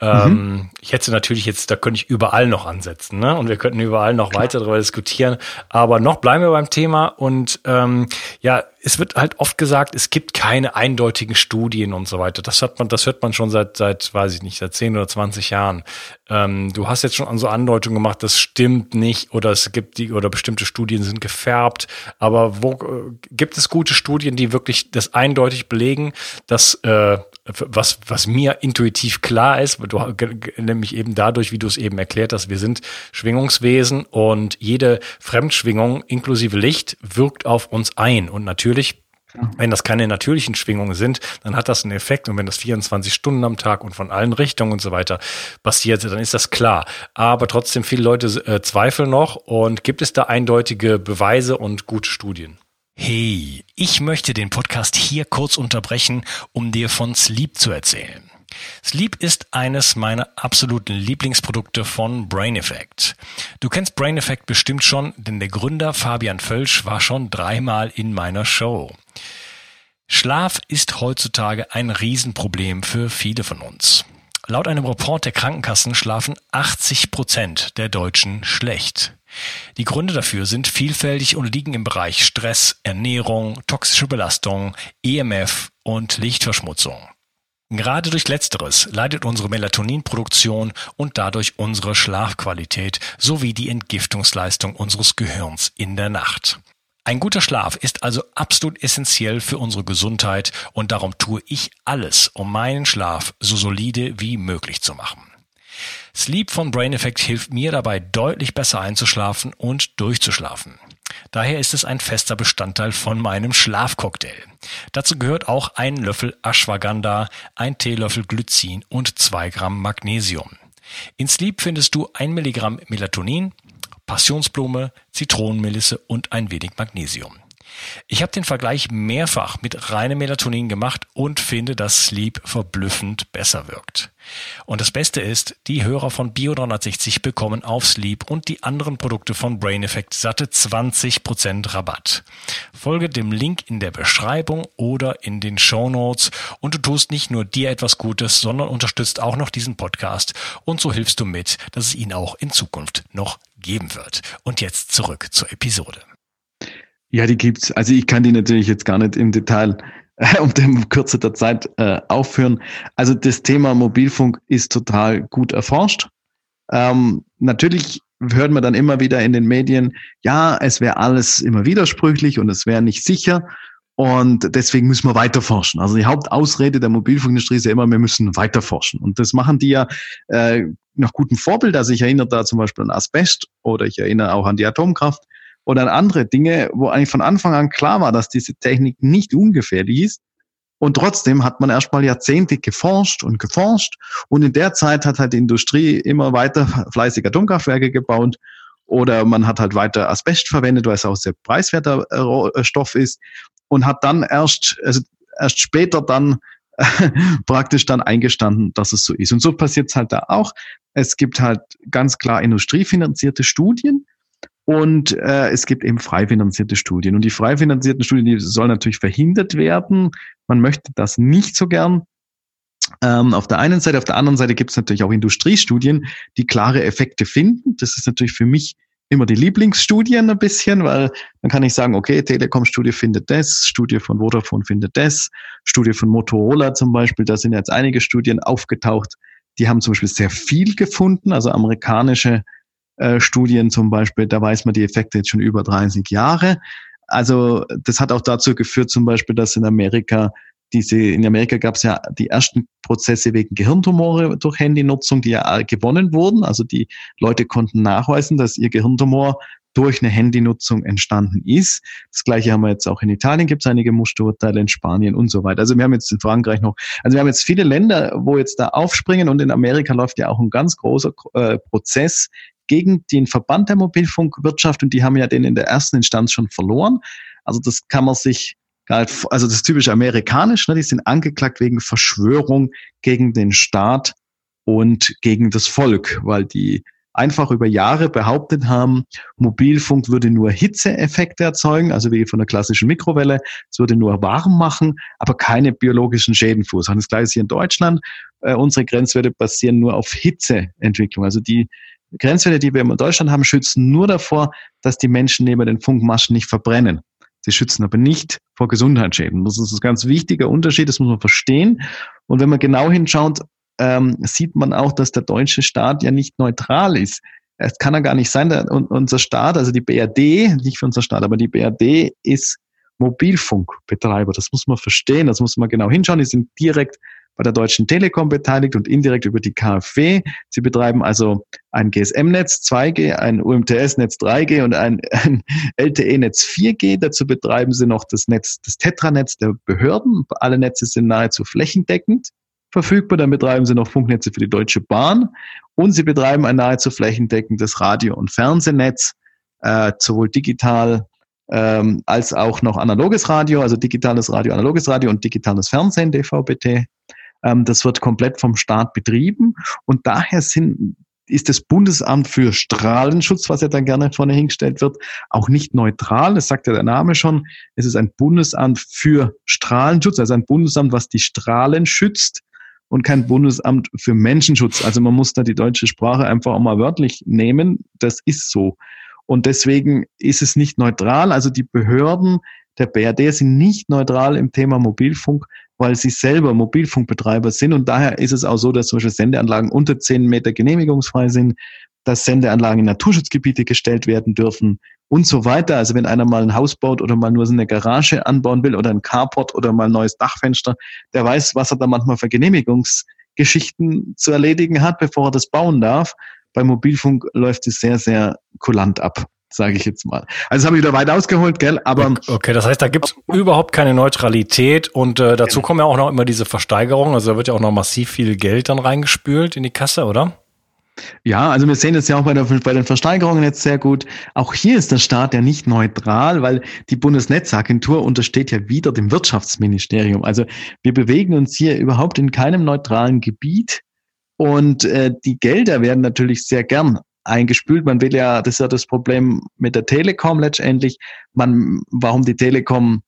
Ähm, mhm. Ich hätte natürlich jetzt, da könnte ich überall noch ansetzen, ne? Und wir könnten überall noch Klar. weiter darüber diskutieren. Aber noch bleiben wir beim Thema und ähm, ja, es wird halt oft gesagt, es gibt keine eindeutigen Studien und so weiter. Das hat man, das hört man schon seit, seit, weiß ich nicht, seit 10 oder 20 Jahren. Ähm, du hast jetzt schon an so Andeutungen gemacht, das stimmt nicht oder es gibt die oder bestimmte Studien sind gefärbt. Aber wo äh, gibt es gute Studien, die wirklich das eindeutig belegen, dass äh, was, was mir intuitiv klar ist, du, nämlich eben dadurch, wie du es eben erklärt hast, wir sind Schwingungswesen und jede Fremdschwingung inklusive Licht wirkt auf uns ein und natürlich natürlich wenn das keine natürlichen Schwingungen sind, dann hat das einen Effekt. Und wenn das 24 Stunden am Tag und von allen Richtungen und so weiter passiert, dann ist das klar. Aber trotzdem, viele Leute äh, zweifeln noch. Und gibt es da eindeutige Beweise und gute Studien? Hey, ich möchte den Podcast hier kurz unterbrechen, um dir von Sleep zu erzählen. Sleep ist eines meiner absoluten Lieblingsprodukte von Brain Effect. Du kennst Brain Effect bestimmt schon, denn der Gründer Fabian Völsch war schon dreimal in meiner Show. Schlaf ist heutzutage ein Riesenproblem für viele von uns. Laut einem Report der Krankenkassen schlafen 80 Prozent der Deutschen schlecht. Die Gründe dafür sind vielfältig und liegen im Bereich Stress, Ernährung, toxische Belastung, EMF und Lichtverschmutzung. Gerade durch Letzteres leidet unsere Melatoninproduktion und dadurch unsere Schlafqualität sowie die Entgiftungsleistung unseres Gehirns in der Nacht. Ein guter Schlaf ist also absolut essentiell für unsere Gesundheit und darum tue ich alles, um meinen Schlaf so solide wie möglich zu machen. Sleep von Brain Effect hilft mir dabei deutlich besser einzuschlafen und durchzuschlafen. Daher ist es ein fester Bestandteil von meinem Schlafcocktail. Dazu gehört auch ein Löffel Ashwagandha, ein Teelöffel Glycin und zwei Gramm Magnesium. In Sleep findest du ein Milligramm Melatonin, Passionsblume, Zitronenmelisse und ein wenig Magnesium. Ich habe den Vergleich mehrfach mit reinem Melatonin gemacht und finde, dass Sleep verblüffend besser wirkt. Und das Beste ist, die Hörer von Bio360 bekommen auf Sleep und die anderen Produkte von Brain Effect satte 20% Rabatt. Folge dem Link in der Beschreibung oder in den Show Notes und du tust nicht nur dir etwas Gutes, sondern unterstützt auch noch diesen Podcast und so hilfst du mit, dass es ihn auch in Zukunft noch geben wird. Und jetzt zurück zur Episode. Ja, die gibt's. Also ich kann die natürlich jetzt gar nicht im Detail äh, um dem Kürze der Zeit äh, aufführen. Also das Thema Mobilfunk ist total gut erforscht. Ähm, natürlich hört man dann immer wieder in den Medien, ja, es wäre alles immer widersprüchlich und es wäre nicht sicher. Und deswegen müssen wir weiter forschen. Also die Hauptausrede der Mobilfunkindustrie ist ja immer, wir müssen weiter forschen. Und das machen die ja äh, nach gutem Vorbild. Also ich erinnere da zum Beispiel an Asbest oder ich erinnere auch an die Atomkraft oder an andere Dinge, wo eigentlich von Anfang an klar war, dass diese Technik nicht ungefährlich ist. Und trotzdem hat man erstmal Jahrzehnte geforscht und geforscht. Und in der Zeit hat halt die Industrie immer weiter fleißig Atomkraftwerke gebaut. Oder man hat halt weiter Asbest verwendet, weil es auch sehr preiswerter äh, Stoff ist. Und hat dann erst, also erst später dann praktisch dann eingestanden, dass es so ist. Und so passiert es halt da auch. Es gibt halt ganz klar industriefinanzierte Studien, und äh, es gibt eben frei finanzierte Studien. Und die frei finanzierten Studien, die sollen natürlich verhindert werden. Man möchte das nicht so gern. Ähm, auf der einen Seite, auf der anderen Seite gibt es natürlich auch Industriestudien, die klare Effekte finden. Das ist natürlich für mich immer die Lieblingsstudien ein bisschen, weil dann kann ich sagen, okay, Telekom-Studie findet das, Studie von Vodafone findet das, Studie von Motorola zum Beispiel, da sind jetzt einige Studien aufgetaucht, die haben zum Beispiel sehr viel gefunden, also amerikanische äh, Studien zum Beispiel, da weiß man die Effekte jetzt schon über 30 Jahre. Also das hat auch dazu geführt zum Beispiel, dass in Amerika diese, in Amerika gab es ja die ersten Prozesse wegen Gehirntumore durch Handynutzung, die ja gewonnen wurden. Also die Leute konnten nachweisen, dass ihr Gehirntumor durch eine Handynutzung entstanden ist. Das gleiche haben wir jetzt auch in Italien, gibt es einige Musterurteile, in Spanien und so weiter. Also wir haben jetzt in Frankreich noch, also wir haben jetzt viele Länder, wo jetzt da aufspringen und in Amerika läuft ja auch ein ganz großer äh, Prozess gegen den Verband der Mobilfunkwirtschaft und die haben ja den in der ersten Instanz schon verloren. Also das kann man sich also das ist typisch amerikanisch, ne? die sind angeklagt wegen Verschwörung gegen den Staat und gegen das Volk, weil die einfach über Jahre behauptet haben, Mobilfunk würde nur Hitzeeffekte erzeugen, also wie von der klassischen Mikrowelle. Es würde nur warm machen, aber keine biologischen Schäden verursachen. Das gleiche ist hier in Deutschland. Äh, unsere Grenzwerte basieren nur auf Hitzeentwicklung. Also die Grenzwerte, die wir in Deutschland haben, schützen nur davor, dass die Menschen neben den Funkmaschen nicht verbrennen. Sie schützen aber nicht vor Gesundheitsschäden. Das ist ein ganz wichtiger Unterschied, das muss man verstehen. Und wenn man genau hinschaut, ähm, sieht man auch, dass der deutsche Staat ja nicht neutral ist. Es kann ja gar nicht sein, der, unser Staat, also die BRD, nicht für unser Staat, aber die BRD ist Mobilfunkbetreiber. Das muss man verstehen, das muss man genau hinschauen. Die sind direkt bei der Deutschen Telekom beteiligt und indirekt über die KfW. Sie betreiben also ein GSM-Netz 2G, ein UMTS-Netz 3G und ein, ein LTE-Netz 4G. Dazu betreiben sie noch das Netz, das Tetranetz der Behörden. Alle Netze sind nahezu flächendeckend verfügbar. Dann betreiben sie noch Funknetze für die Deutsche Bahn und sie betreiben ein nahezu flächendeckendes Radio- und Fernsehnetz, äh, sowohl digital ähm, als auch noch analoges Radio, also digitales Radio, analoges Radio und digitales Fernsehen, DVB-T. Ähm, das wird komplett vom Staat betrieben und daher sind ist das Bundesamt für Strahlenschutz, was ja dann gerne vorne hingestellt wird, auch nicht neutral. Das sagt ja der Name schon. Es ist ein Bundesamt für Strahlenschutz, also ein Bundesamt, was die Strahlen schützt und kein Bundesamt für Menschenschutz. Also man muss da die deutsche Sprache einfach auch mal wörtlich nehmen. Das ist so. Und deswegen ist es nicht neutral. Also die Behörden der BRD sind nicht neutral im Thema Mobilfunk, weil sie selber Mobilfunkbetreiber sind. Und daher ist es auch so, dass zum Beispiel Sendeanlagen unter 10 Meter genehmigungsfrei sind, dass Sendeanlagen in Naturschutzgebiete gestellt werden dürfen und so weiter. Also wenn einer mal ein Haus baut oder mal nur eine Garage anbauen will oder ein Carport oder mal ein neues Dachfenster, der weiß, was er da manchmal für Genehmigungsgeschichten zu erledigen hat, bevor er das bauen darf. Bei Mobilfunk läuft es sehr, sehr kulant ab sage ich jetzt mal. Also das habe ich wieder weit ausgeholt, gell? Aber okay, das heißt, da gibt es überhaupt keine Neutralität und äh, dazu kommen ja auch noch immer diese Versteigerungen. Also da wird ja auch noch massiv viel Geld dann reingespült in die Kasse, oder? Ja, also wir sehen das ja auch bei, der, bei den Versteigerungen jetzt sehr gut. Auch hier ist der Staat ja nicht neutral, weil die Bundesnetzagentur untersteht ja wieder dem Wirtschaftsministerium. Also wir bewegen uns hier überhaupt in keinem neutralen Gebiet. Und äh, die Gelder werden natürlich sehr gern eingespült. Man will ja, das ist ja das Problem mit der Telekom letztendlich. Man, warum die Telekom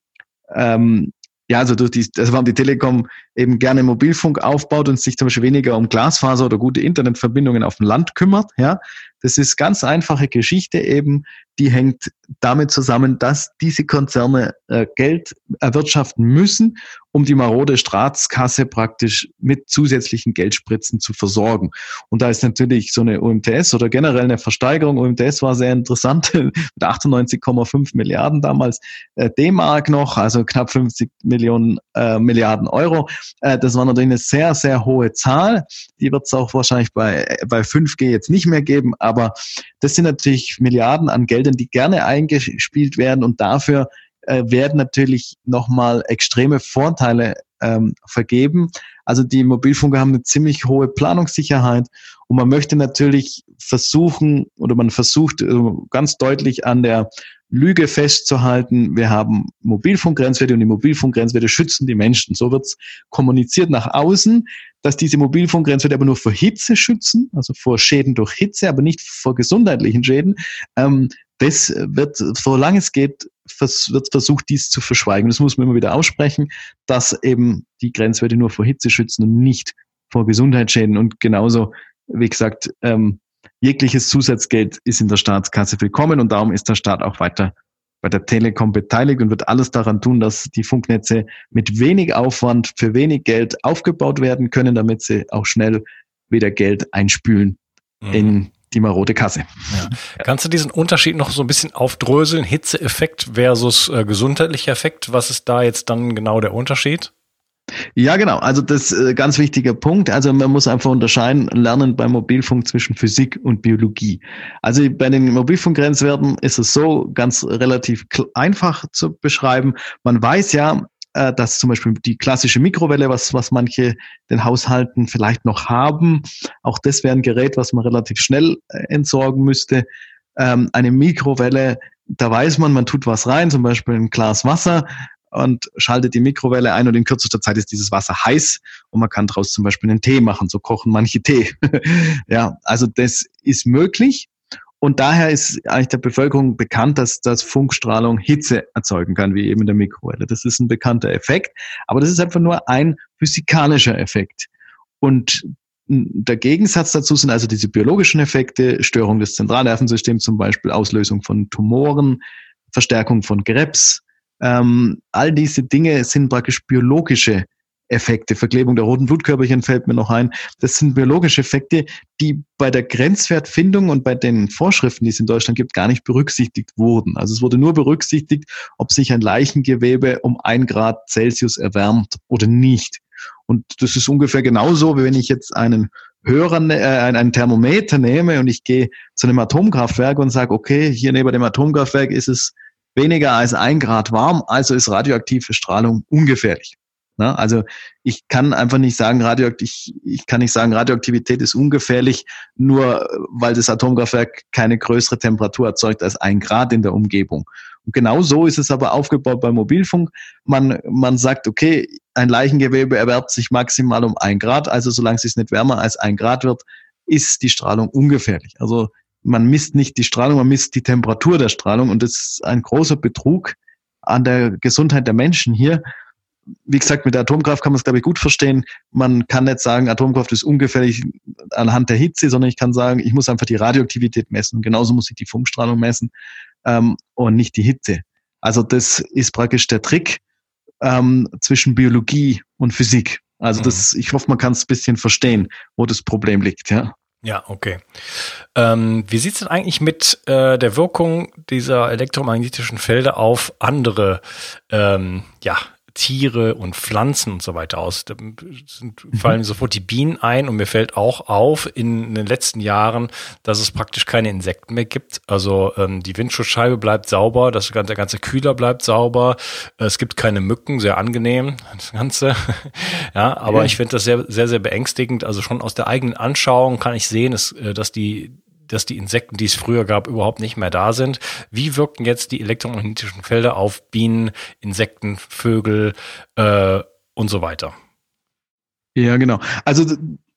ähm, ja, also durch die, also warum die Telekom eben gerne Mobilfunk aufbaut und sich zum Beispiel weniger um Glasfaser oder gute Internetverbindungen auf dem Land kümmert, ja. Das ist ganz einfache Geschichte eben, die hängt damit zusammen, dass diese Konzerne äh, Geld erwirtschaften müssen, um die marode Staatskasse praktisch mit zusätzlichen Geldspritzen zu versorgen. Und da ist natürlich so eine UMTS oder generell eine Versteigerung. UMTS war sehr interessant mit 98,5 Milliarden damals äh, D-Mark noch, also knapp 50 Millionen äh, Milliarden Euro. Äh, das war natürlich eine sehr, sehr hohe Zahl. Die wird es auch wahrscheinlich bei, bei 5G jetzt nicht mehr geben, aber das sind natürlich Milliarden an Geldern, die gerne eingespielt werden und dafür äh, werden natürlich nochmal extreme Vorteile ähm, vergeben. Also die Mobilfunker haben eine ziemlich hohe Planungssicherheit und man möchte natürlich versuchen oder man versucht äh, ganz deutlich an der Lüge festzuhalten, wir haben Mobilfunkgrenzwerte und die Mobilfunkgrenzwerte schützen die Menschen. So wird es kommuniziert nach außen, dass diese Mobilfunkgrenzwerte aber nur vor Hitze schützen, also vor Schäden durch Hitze, aber nicht vor gesundheitlichen Schäden. Ähm, das wird, solange es geht, wird versucht, dies zu verschweigen. Das muss man immer wieder aussprechen, dass eben die Grenzwerte nur vor Hitze schützen und nicht vor Gesundheitsschäden. Und genauso, wie gesagt, ähm, jegliches Zusatzgeld ist in der Staatskasse willkommen und darum ist der Staat auch weiter bei der Telekom beteiligt und wird alles daran tun, dass die Funknetze mit wenig Aufwand für wenig Geld aufgebaut werden können, damit sie auch schnell wieder Geld einspülen mhm. in die marode Kasse. Ja. Kannst du diesen Unterschied noch so ein bisschen aufdröseln? Hitzeeffekt versus äh, gesundheitlicher Effekt. Was ist da jetzt dann genau der Unterschied? Ja, genau. Also das ist äh, ganz wichtiger Punkt. Also man muss einfach unterscheiden lernen beim Mobilfunk zwischen Physik und Biologie. Also bei den Mobilfunkgrenzwerten ist es so ganz relativ einfach zu beschreiben. Man weiß ja, äh, dass zum Beispiel die klassische Mikrowelle, was, was manche den Haushalten vielleicht noch haben, auch das wäre ein Gerät, was man relativ schnell äh, entsorgen müsste. Ähm, eine Mikrowelle, da weiß man, man tut was rein, zum Beispiel ein Glas Wasser, und schaltet die Mikrowelle ein und in kürzester Zeit ist dieses Wasser heiß und man kann daraus zum Beispiel einen Tee machen. So kochen manche Tee. ja, also das ist möglich. Und daher ist eigentlich der Bevölkerung bekannt, dass, dass Funkstrahlung Hitze erzeugen kann, wie eben in der Mikrowelle. Das ist ein bekannter Effekt, aber das ist einfach nur ein physikalischer Effekt. Und der Gegensatz dazu sind also diese biologischen Effekte, Störung des Zentralnervensystems zum Beispiel, Auslösung von Tumoren, Verstärkung von Krebs, ähm, all diese Dinge sind praktisch biologische Effekte. Verklebung der roten Blutkörperchen fällt mir noch ein. Das sind biologische Effekte, die bei der Grenzwertfindung und bei den Vorschriften, die es in Deutschland gibt, gar nicht berücksichtigt wurden. Also es wurde nur berücksichtigt, ob sich ein Leichengewebe um ein Grad Celsius erwärmt oder nicht. Und das ist ungefähr genauso, wie wenn ich jetzt einen Hörer, äh, einen Thermometer nehme und ich gehe zu einem Atomkraftwerk und sage, okay, hier neben dem Atomkraftwerk ist es weniger als ein Grad warm, also ist radioaktive Strahlung ungefährlich. Ne? Also ich kann einfach nicht sagen, radioaktiv, ich, ich kann nicht sagen, Radioaktivität ist ungefährlich, nur weil das Atomkraftwerk keine größere Temperatur erzeugt als ein Grad in der Umgebung. Und genau so ist es aber aufgebaut beim Mobilfunk. Man, man sagt, okay, ein Leichengewebe erwärmt sich maximal um ein Grad. Also solange es nicht wärmer als ein Grad wird, ist die Strahlung ungefährlich. Also man misst nicht die Strahlung, man misst die Temperatur der Strahlung und das ist ein großer Betrug an der Gesundheit der Menschen hier. Wie gesagt, mit der Atomkraft kann man es, glaube ich, gut verstehen. Man kann nicht sagen, Atomkraft ist ungefährlich anhand der Hitze, sondern ich kann sagen, ich muss einfach die Radioaktivität messen. Genauso muss ich die Funkstrahlung messen ähm, und nicht die Hitze. Also das ist praktisch der Trick ähm, zwischen Biologie und Physik. Also das, mhm. ich hoffe, man kann es ein bisschen verstehen, wo das Problem liegt, ja. Ja, okay. Ähm, wie sieht's denn eigentlich mit äh, der Wirkung dieser elektromagnetischen Felder auf andere ähm, ja, Tiere und Pflanzen und so weiter aus. Da sind, mhm. fallen sofort die Bienen ein und mir fällt auch auf in den letzten Jahren, dass es praktisch keine Insekten mehr gibt. Also ähm, die Windschutzscheibe bleibt sauber, das ganze, der ganze Kühler bleibt sauber. Es gibt keine Mücken, sehr angenehm, das Ganze. ja, aber okay. ich finde das sehr, sehr, sehr beängstigend. Also schon aus der eigenen Anschauung kann ich sehen, dass, äh, dass die dass die Insekten, die es früher gab, überhaupt nicht mehr da sind. Wie wirken jetzt die elektromagnetischen Felder auf Bienen, Insekten, Vögel äh, und so weiter? Ja, genau. Also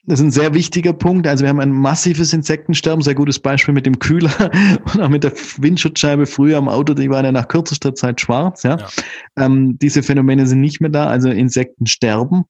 das ist ein sehr wichtiger Punkt. Also wir haben ein massives Insektensterben, sehr gutes Beispiel mit dem Kühler und auch mit der Windschutzscheibe früher am Auto, die waren ja nach kürzester Zeit schwarz. Ja. ja. Ähm, diese Phänomene sind nicht mehr da, also Insekten sterben.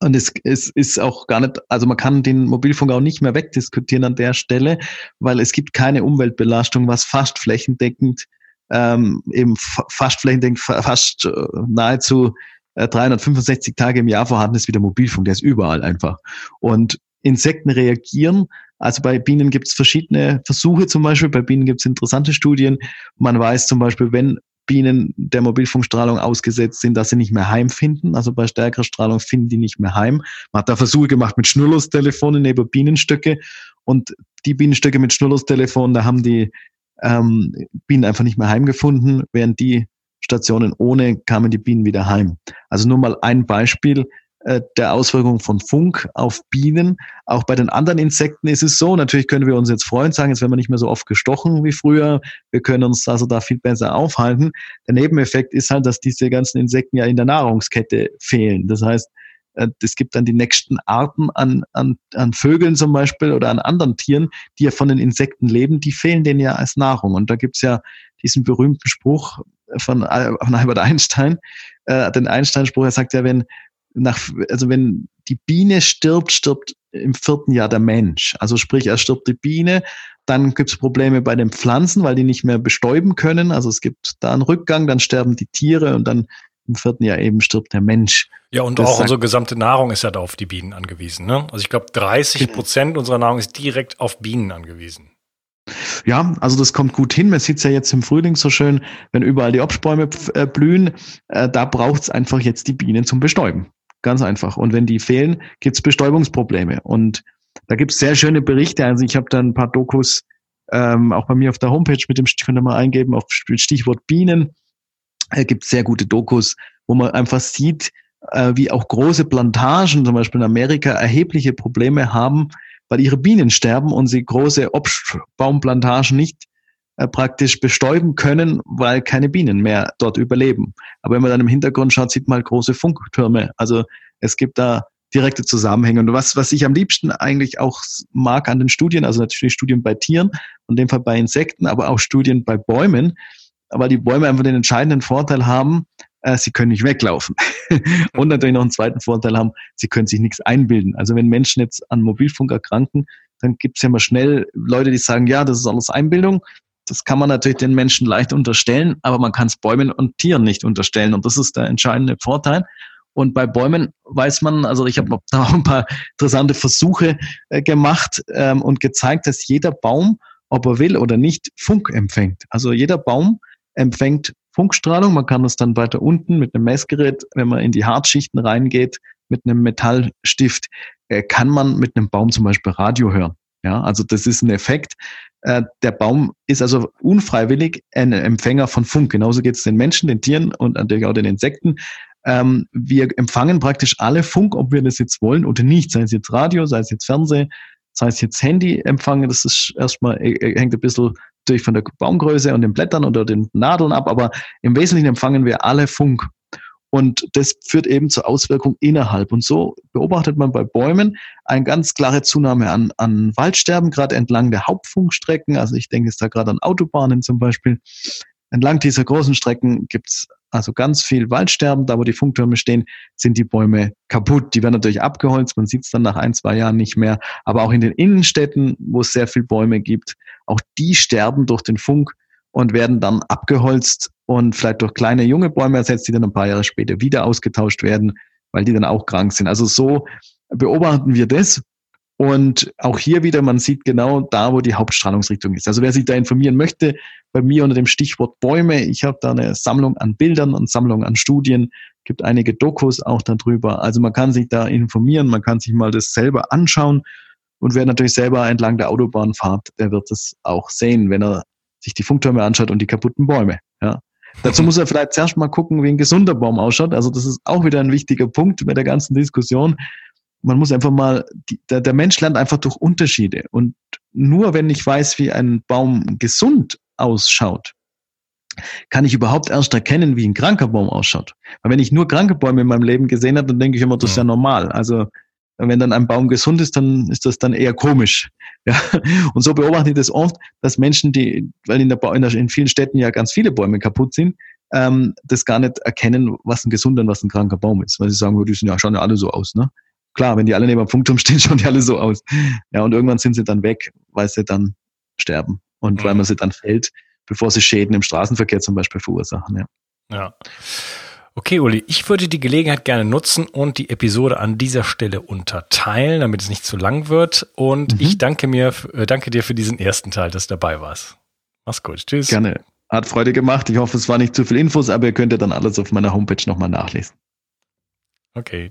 Und es, es ist auch gar nicht, also man kann den Mobilfunk auch nicht mehr wegdiskutieren an der Stelle, weil es gibt keine Umweltbelastung, was fast flächendeckend, ähm, eben fast flächendeckend, fast äh, nahezu äh, 365 Tage im Jahr vorhanden ist wie der Mobilfunk, der ist überall einfach. Und Insekten reagieren. Also bei Bienen gibt es verschiedene Versuche zum Beispiel. Bei Bienen gibt es interessante Studien. Man weiß zum Beispiel, wenn Bienen der Mobilfunkstrahlung ausgesetzt sind, dass sie nicht mehr heimfinden. Also bei stärkerer Strahlung finden die nicht mehr heim. Man hat da Versuche gemacht mit Schnurlustelefonen neben Bienenstöcke und die Bienenstöcke mit Schnurlustelefonen, da haben die ähm, Bienen einfach nicht mehr heimgefunden, während die Stationen ohne kamen die Bienen wieder heim. Also nur mal ein Beispiel. Äh, der Auswirkungen von Funk auf Bienen. Auch bei den anderen Insekten ist es so. Natürlich können wir uns jetzt freuen, sagen, jetzt werden wir nicht mehr so oft gestochen wie früher. Wir können uns also da viel besser aufhalten. Der Nebeneffekt ist halt, dass diese ganzen Insekten ja in der Nahrungskette fehlen. Das heißt, äh, es gibt dann die nächsten Arten an, an, an Vögeln zum Beispiel oder an anderen Tieren, die ja von den Insekten leben, die fehlen denen ja als Nahrung. Und da gibt's ja diesen berühmten Spruch von, von Albert Einstein, äh, den Einstein-Spruch, er sagt ja, wenn nach, also wenn die Biene stirbt, stirbt im vierten Jahr der Mensch. Also sprich, er stirbt die Biene, dann gibt es Probleme bei den Pflanzen, weil die nicht mehr bestäuben können. Also es gibt da einen Rückgang, dann sterben die Tiere und dann im vierten Jahr eben stirbt der Mensch. Ja, und das auch unsere gesamte Nahrung ist ja da auf die Bienen angewiesen. Ne? Also ich glaube, 30 Prozent unserer Nahrung ist direkt auf Bienen angewiesen. Ja, also das kommt gut hin. Man sieht es ja jetzt im Frühling so schön, wenn überall die Obstbäume äh, blühen. Äh, da braucht es einfach jetzt die Bienen zum Bestäuben. Ganz einfach. Und wenn die fehlen, gibt es Bestäubungsprobleme. Und da gibt es sehr schöne Berichte. Also ich habe da ein paar Dokus ähm, auch bei mir auf der Homepage mit dem könnt ihr mal eingeben auf Stichwort Bienen. Es gibt sehr gute Dokus, wo man einfach sieht, äh, wie auch große Plantagen, zum Beispiel in Amerika, erhebliche Probleme haben, weil ihre Bienen sterben und sie große Obstbaumplantagen nicht praktisch bestäuben können, weil keine Bienen mehr dort überleben. Aber wenn man dann im Hintergrund schaut, sieht man halt große Funktürme. Also es gibt da direkte Zusammenhänge. Und was, was ich am liebsten eigentlich auch mag an den Studien, also natürlich Studien bei Tieren, in dem Fall bei Insekten, aber auch Studien bei Bäumen, weil die Bäume einfach den entscheidenden Vorteil haben, äh, sie können nicht weglaufen. und natürlich noch einen zweiten Vorteil haben, sie können sich nichts einbilden. Also wenn Menschen jetzt an Mobilfunk erkranken, dann gibt es ja mal schnell Leute, die sagen, ja, das ist alles Einbildung. Das kann man natürlich den Menschen leicht unterstellen, aber man kann es Bäumen und Tieren nicht unterstellen. Und das ist der entscheidende Vorteil. Und bei Bäumen weiß man, also ich habe da auch ein paar interessante Versuche äh, gemacht ähm, und gezeigt, dass jeder Baum, ob er will oder nicht, Funk empfängt. Also jeder Baum empfängt Funkstrahlung. Man kann das dann weiter unten mit einem Messgerät, wenn man in die Hartschichten reingeht, mit einem Metallstift, äh, kann man mit einem Baum zum Beispiel Radio hören. Ja, also das ist ein Effekt. Äh, der Baum ist also unfreiwillig ein Empfänger von Funk. Genauso geht es den Menschen, den Tieren und natürlich auch den Insekten. Ähm, wir empfangen praktisch alle Funk, ob wir das jetzt wollen oder nicht. Sei es jetzt Radio, sei es jetzt Fernsehen, sei es jetzt Handy empfangen. Das ist erstmal, äh, äh, hängt ein bisschen durch von der Baumgröße und den Blättern oder den Nadeln ab, aber im Wesentlichen empfangen wir alle Funk. Und das führt eben zur Auswirkung innerhalb. Und so beobachtet man bei Bäumen eine ganz klare Zunahme an, an Waldsterben, gerade entlang der Hauptfunkstrecken. Also ich denke jetzt da gerade an Autobahnen zum Beispiel. Entlang dieser großen Strecken gibt's also ganz viel Waldsterben. Da, wo die Funktürme stehen, sind die Bäume kaputt. Die werden natürlich abgeholzt. Man sieht es dann nach ein, zwei Jahren nicht mehr. Aber auch in den Innenstädten, wo es sehr viel Bäume gibt, auch die sterben durch den Funk und werden dann abgeholzt und vielleicht durch kleine junge Bäume ersetzt, die dann ein paar Jahre später wieder ausgetauscht werden, weil die dann auch krank sind. Also so beobachten wir das. Und auch hier wieder, man sieht genau da, wo die Hauptstrahlungsrichtung ist. Also wer sich da informieren möchte, bei mir unter dem Stichwort Bäume, ich habe da eine Sammlung an Bildern und Sammlung an Studien, gibt einige Dokus auch darüber. Also man kann sich da informieren, man kann sich mal das selber anschauen. Und wer natürlich selber entlang der Autobahn fährt, der wird es auch sehen, wenn er sich die Funktürme anschaut und die kaputten Bäume. Ja. Dazu muss er vielleicht zuerst mal gucken, wie ein gesunder Baum ausschaut. Also das ist auch wieder ein wichtiger Punkt bei der ganzen Diskussion. Man muss einfach mal, die, der, der Mensch lernt einfach durch Unterschiede. Und nur wenn ich weiß, wie ein Baum gesund ausschaut, kann ich überhaupt erst erkennen, wie ein kranker Baum ausschaut. Weil wenn ich nur kranke Bäume in meinem Leben gesehen habe, dann denke ich immer, das ist ja normal. Also wenn dann ein Baum gesund ist, dann ist das dann eher komisch. Ja, und so beobachte ich das oft, dass Menschen, die, weil in, der, in, der, in vielen Städten ja ganz viele Bäume kaputt sind, ähm, das gar nicht erkennen, was ein gesunder und was ein kranker Baum ist. Weil sie sagen, die sind ja, schauen ja alle so aus. Ne? Klar, wenn die alle neben dem Funkturm stehen, schauen die alle so aus. Ja, und irgendwann sind sie dann weg, weil sie dann sterben und mhm. weil man sie dann fällt, bevor sie Schäden im Straßenverkehr zum Beispiel verursachen. Ja. ja. Okay, Uli, ich würde die Gelegenheit gerne nutzen und die Episode an dieser Stelle unterteilen, damit es nicht zu lang wird. Und mhm. ich danke mir, äh, danke dir für diesen ersten Teil, dass du dabei warst. Mach's gut. Tschüss. Gerne. Hat Freude gemacht. Ich hoffe, es war nicht zu viel Infos, aber ihr könnt ja dann alles auf meiner Homepage nochmal nachlesen. Okay.